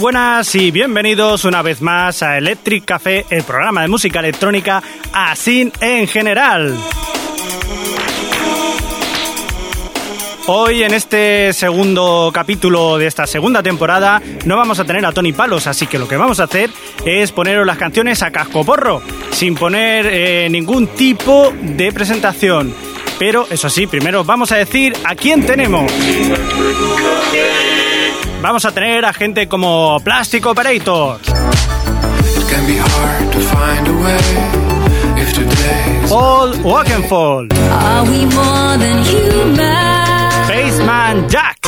Buenas y bienvenidos una vez más a Electric Café, el programa de música electrónica así en general. Hoy en este segundo capítulo de esta segunda temporada no vamos a tener a Tony Palos, así que lo que vamos a hacer es poneros las canciones a casco porro, sin poner eh, ningún tipo de presentación. Pero eso sí, primero vamos a decir a quién tenemos. Vamos a tener a gente como Plastic Operator. Paul Walkenfall. Baseman Jack.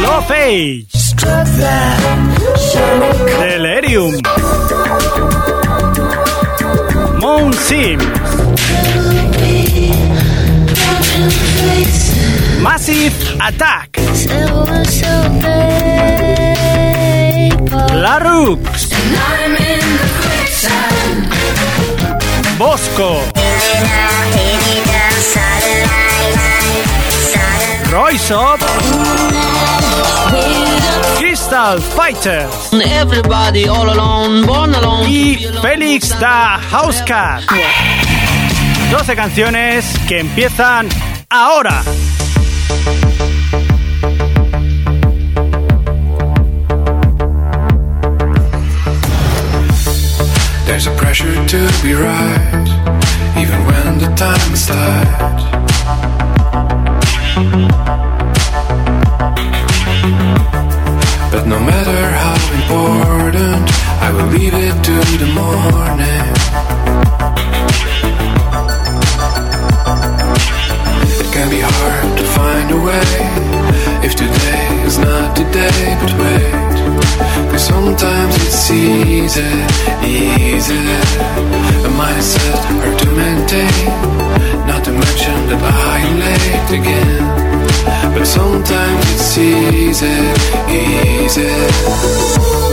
Love. Delirium. Massive Attack. La Rux. Bosco. Royce Up. Crystal Fighters. Everybody all alone, born alone. Y Félix da Housecat. 12 canciones que empiezan ahora. There's a pressure to be right, even when the time is tight. No matter how important, I will leave it to the morning. It can be hard to find a way if today is not the day, but wait. Cause sometimes it's easy, easy. A mindset hard to maintain. Not to mention that I'm late again. But sometimes it's easy, easy.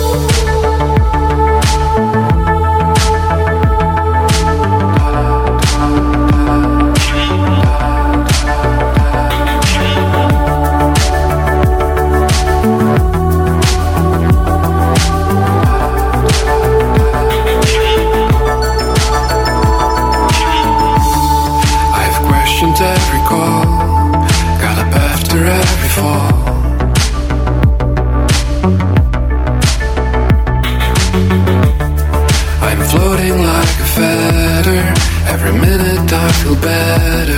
Feel better.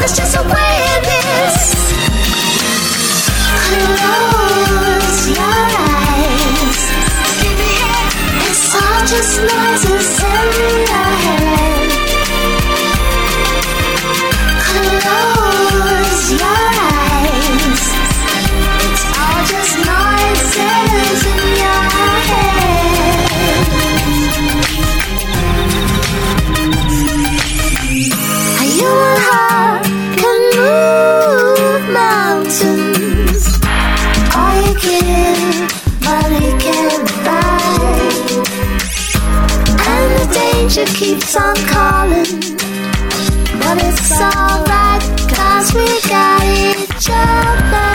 It's just a way. Close your eyes. It's all just noises and keeps on calling. But it's alright, cause we got each other.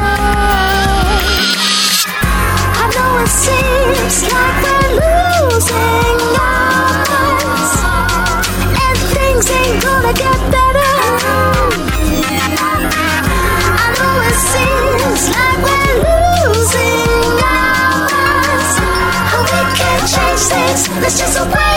I know it seems like we're losing our minds, and things ain't gonna get better. I know it seems like we're losing our minds, but we can't change things. Let's just the.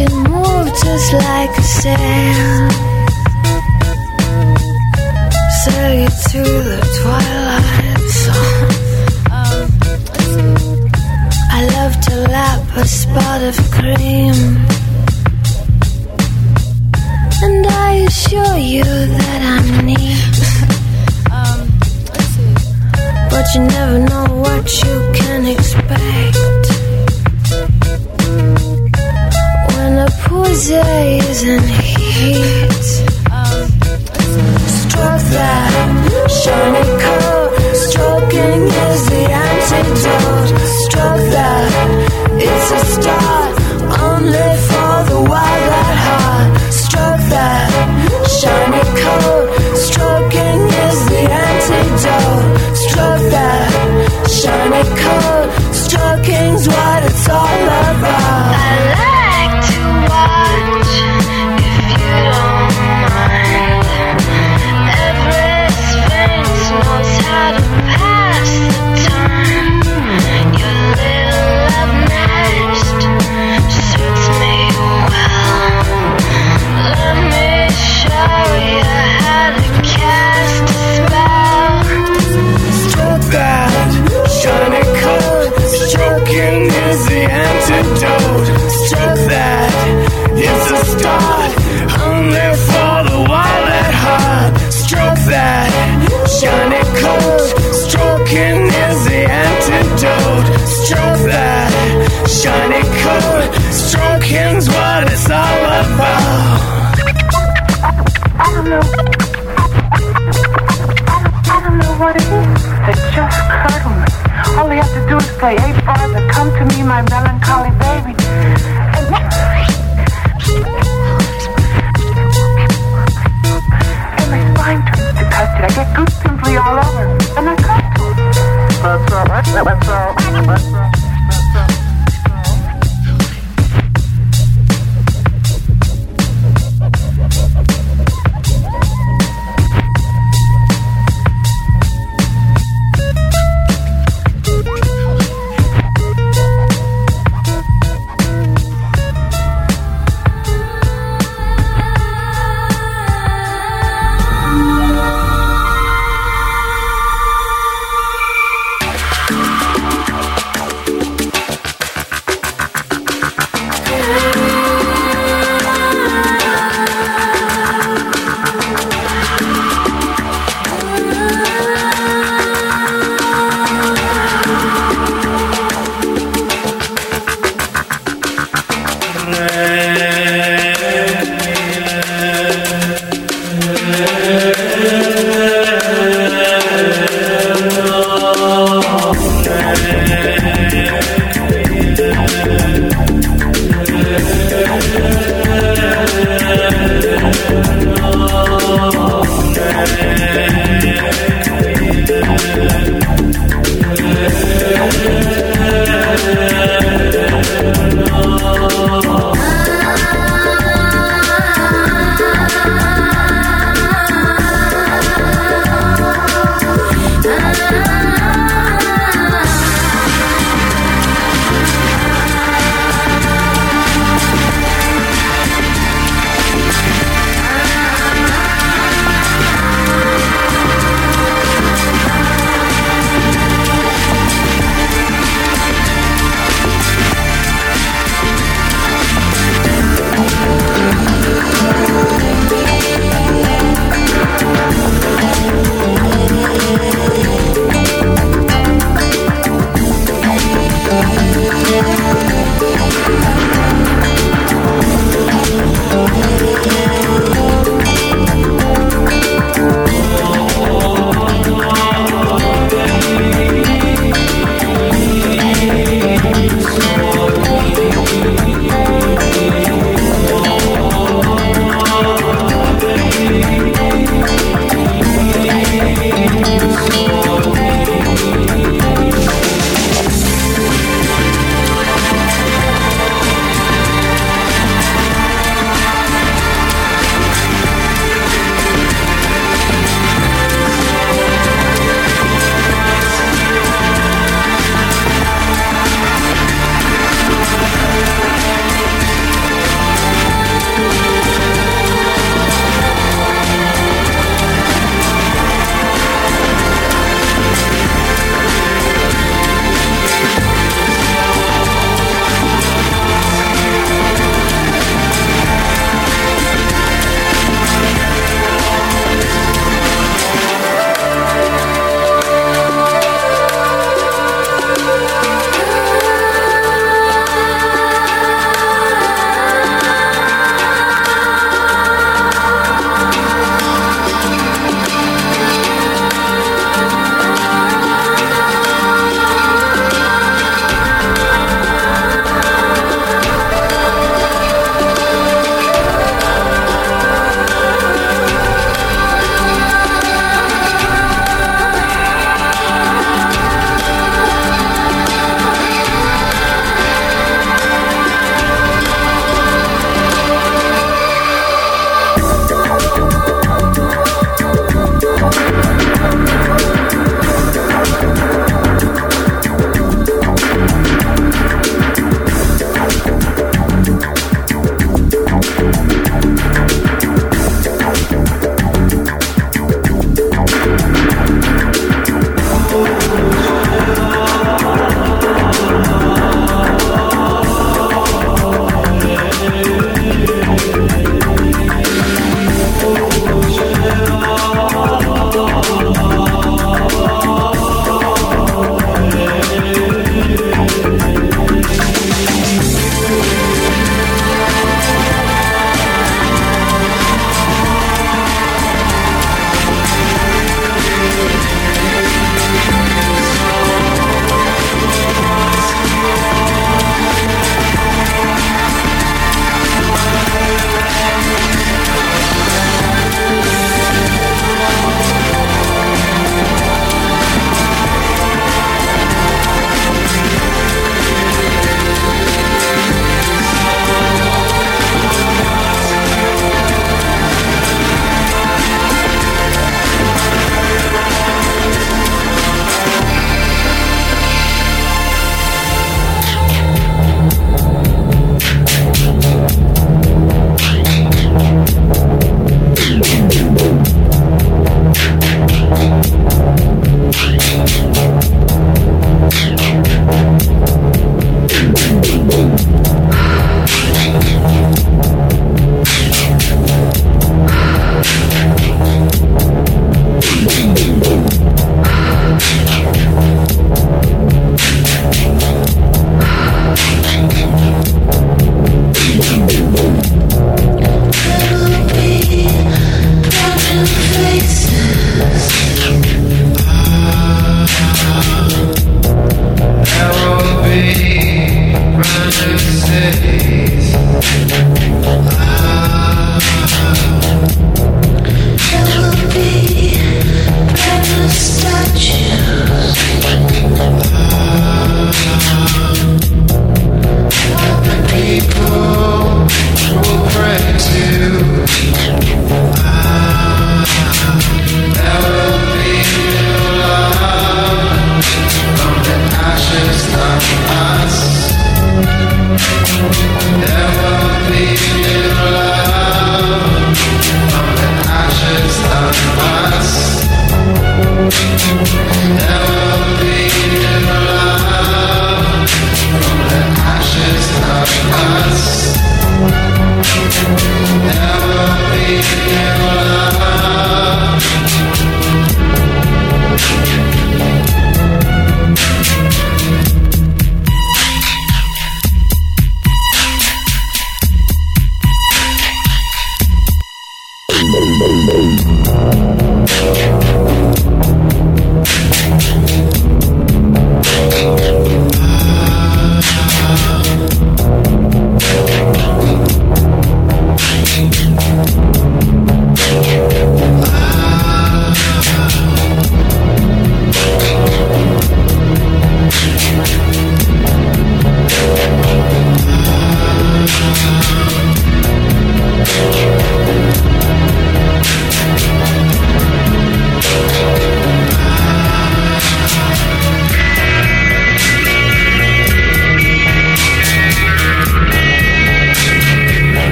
it moved just like a sand. Sell you to the twilight song. Um, I love to lap a spot of cream. And I assure you that I'm neat. Um, but you never know what you can expect. days and heat. of Struck that shining. I A Father, come to me my melancholy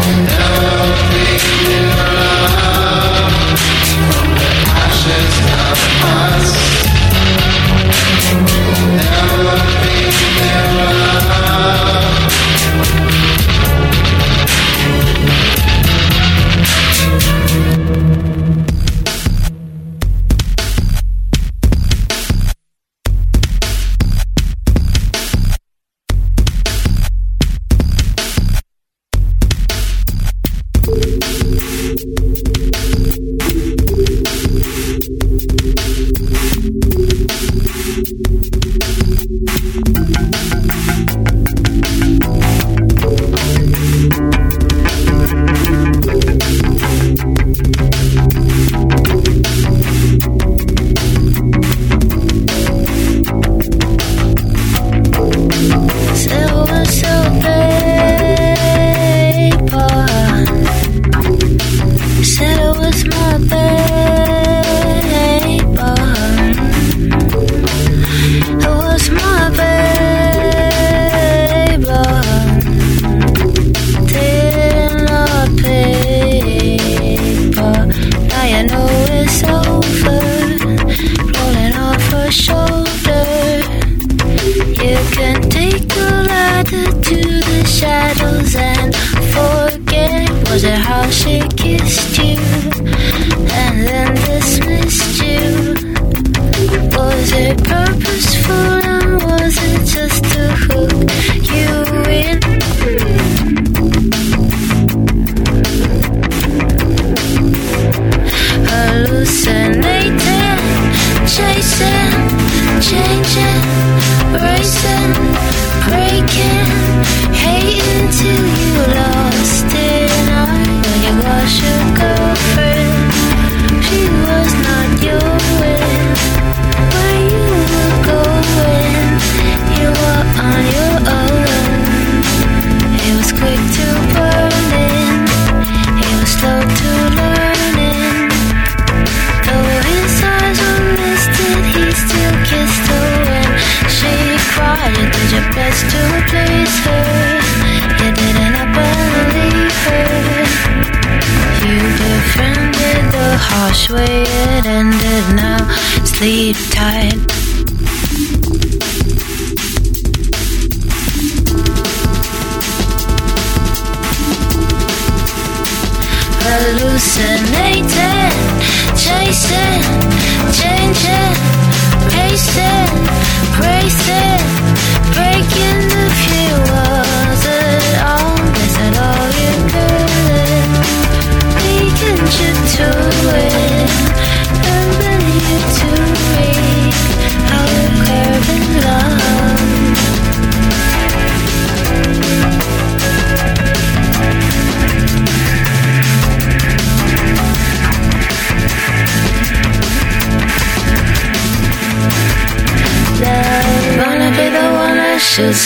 Silver,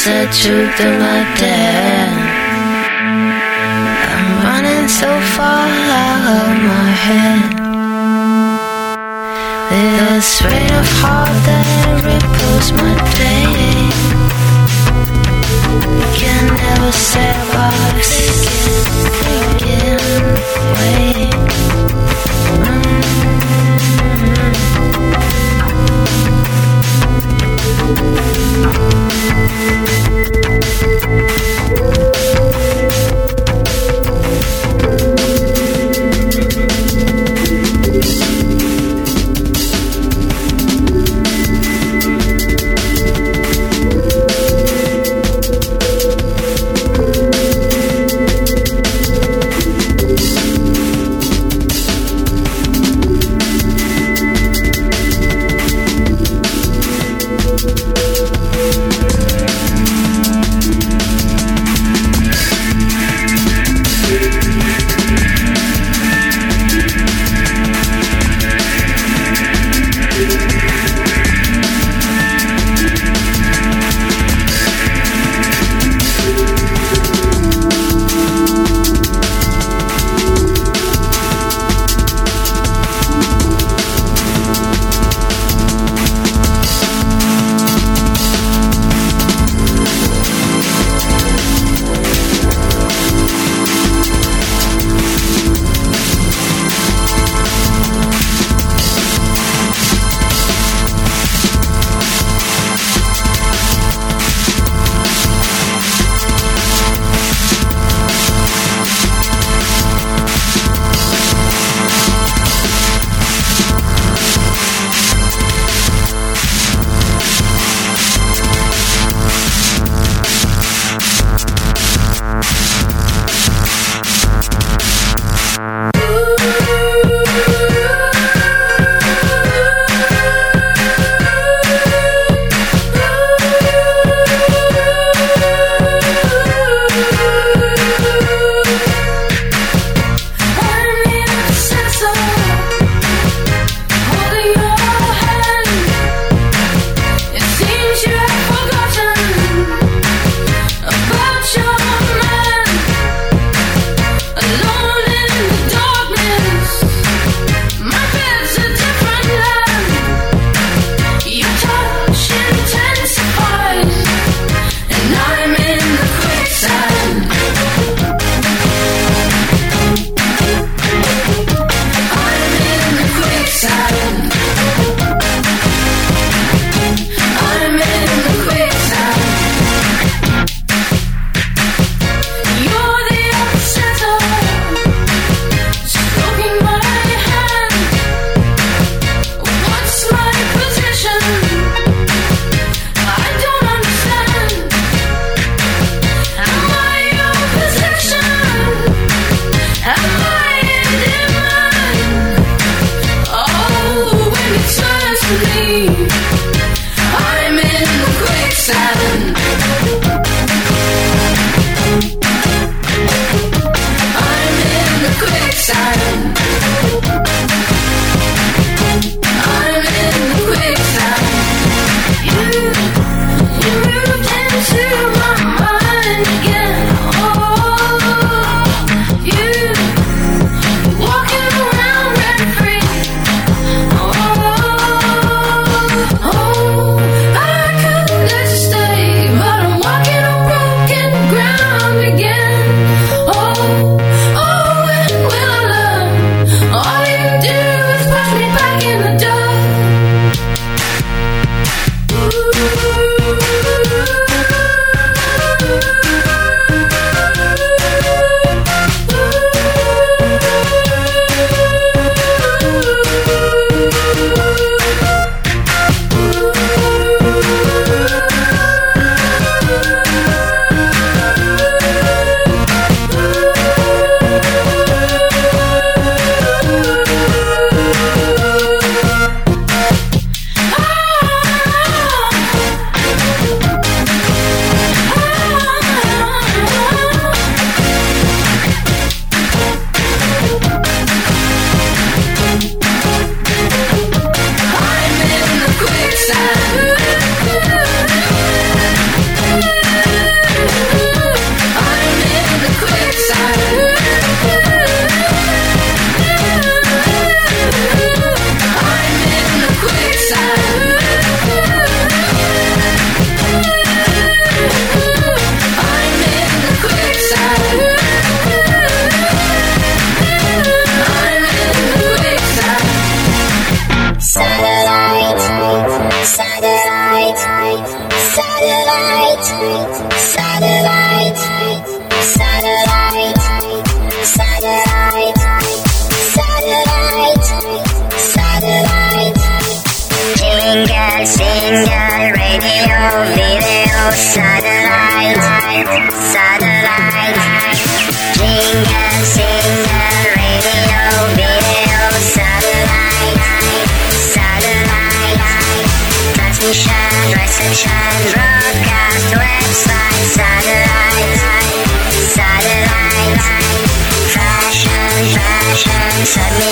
closer to my dad I'm running so far out of my head. This strain of heart that ripples my day. Can never set off again, again, wait. Música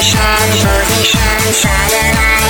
Shine, shine, shine, shine.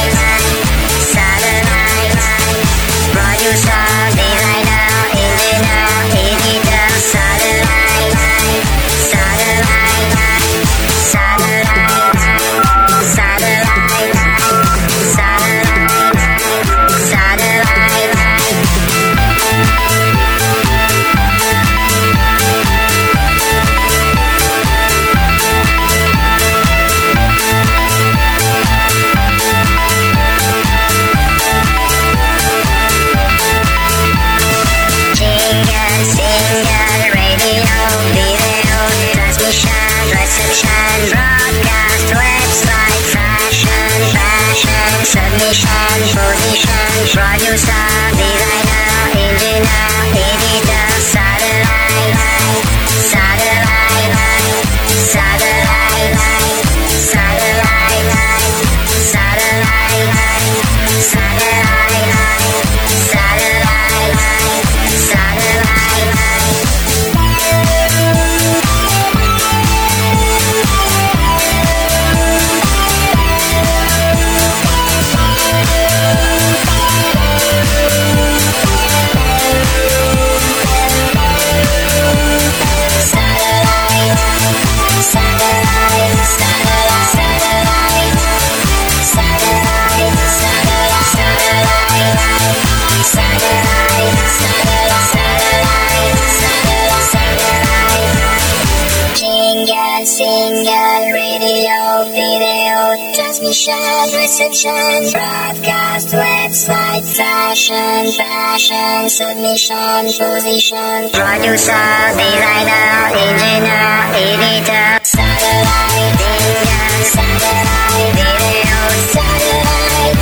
Reception, reception, broadcast, website, session, fashion, submission, position, producer, designer, engineer, editor, satellite, media, satellite, video, satellite,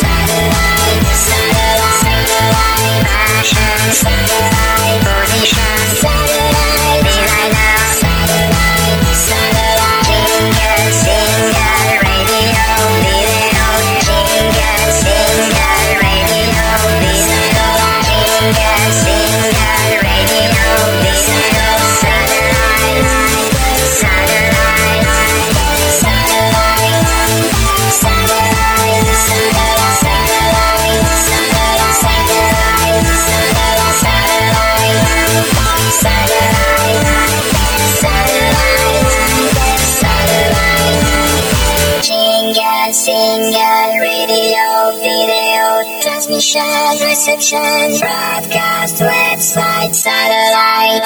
satellite, satellite, satellite, fashion, satellite, position, Reception broadcast website satellite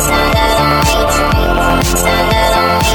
satellite satellite satellite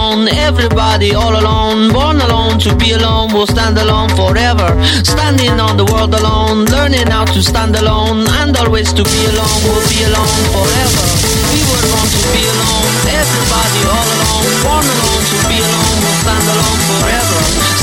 Everybody all alone, born alone to be alone, will stand alone forever. Standing on the world alone, learning how to stand alone, and always to be alone, will be alone forever. We would want to be alone, everybody all alone, born alone to be alone, we'll stand alone forever.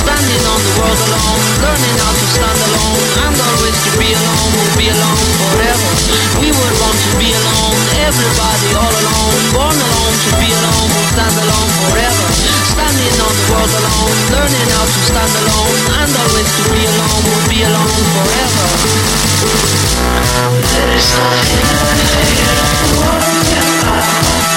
Standing on the world alone, learning how to stand alone, and always to be alone, we'll be alone forever. We would want to be alone, everybody all alone, born alone to be alone, we'll stand alone forever. Standing on the world alone, learning how to stand alone, and always to be alone, we'll be alone forever. Everybody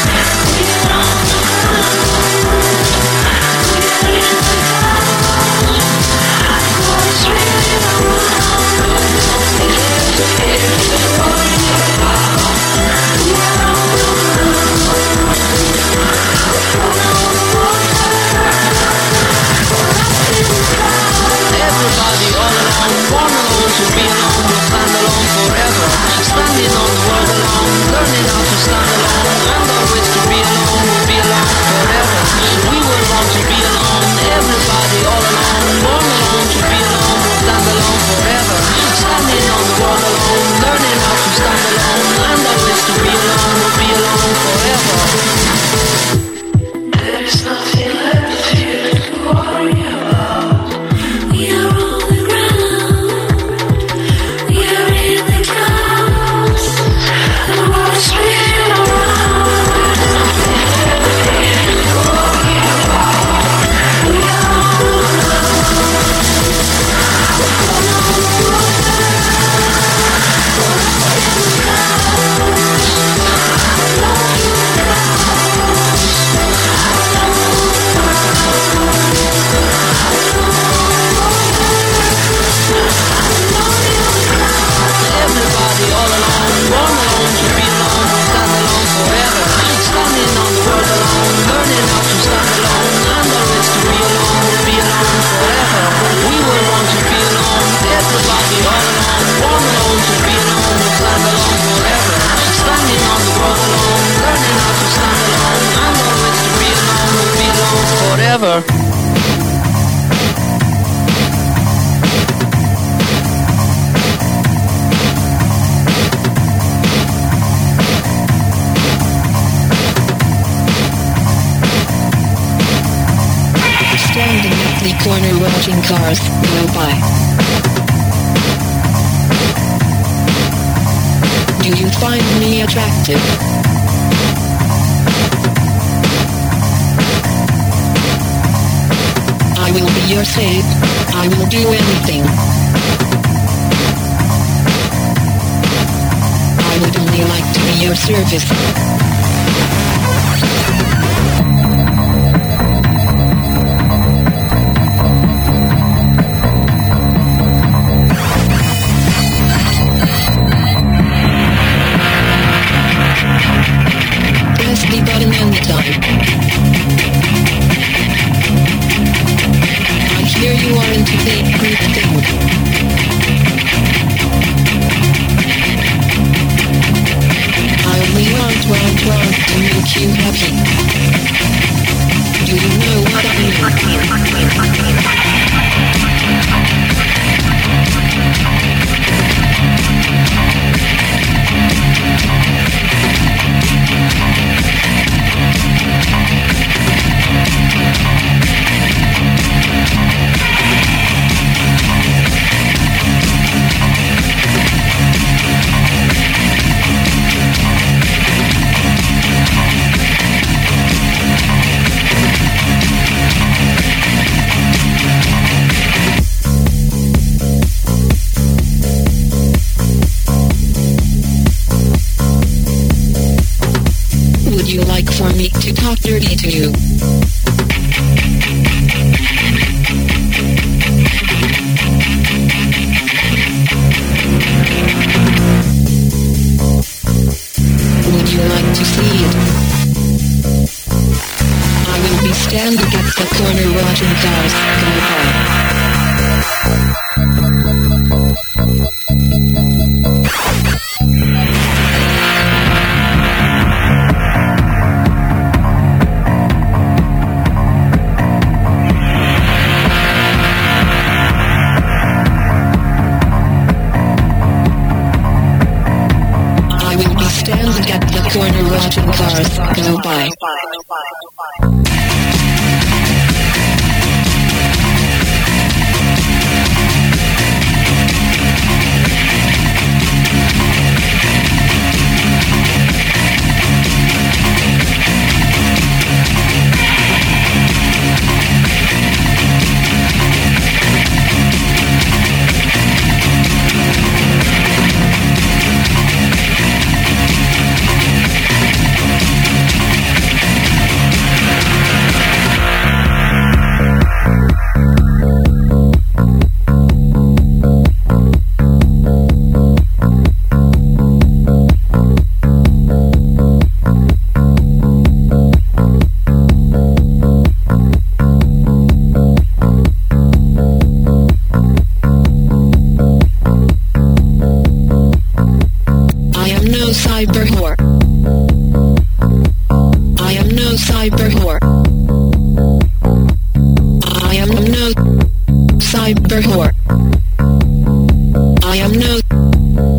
alone, be I will be standing at the corner watching cars go by.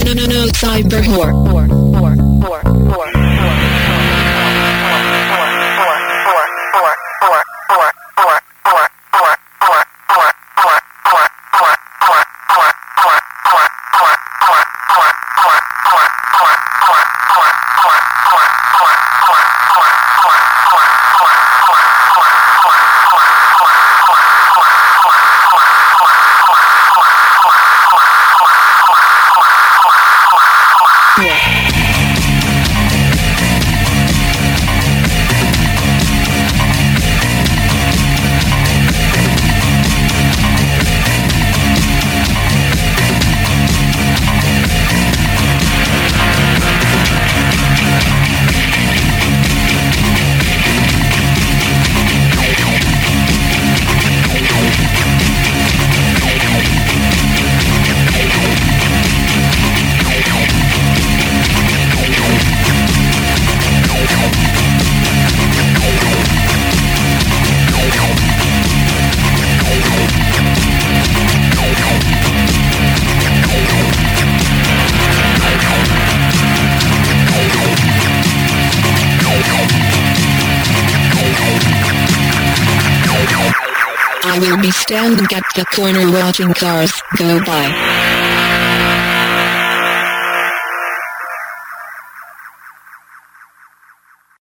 No no no cyber whore. Whore, whore, whore, whore, standing at the corner watching cars go by.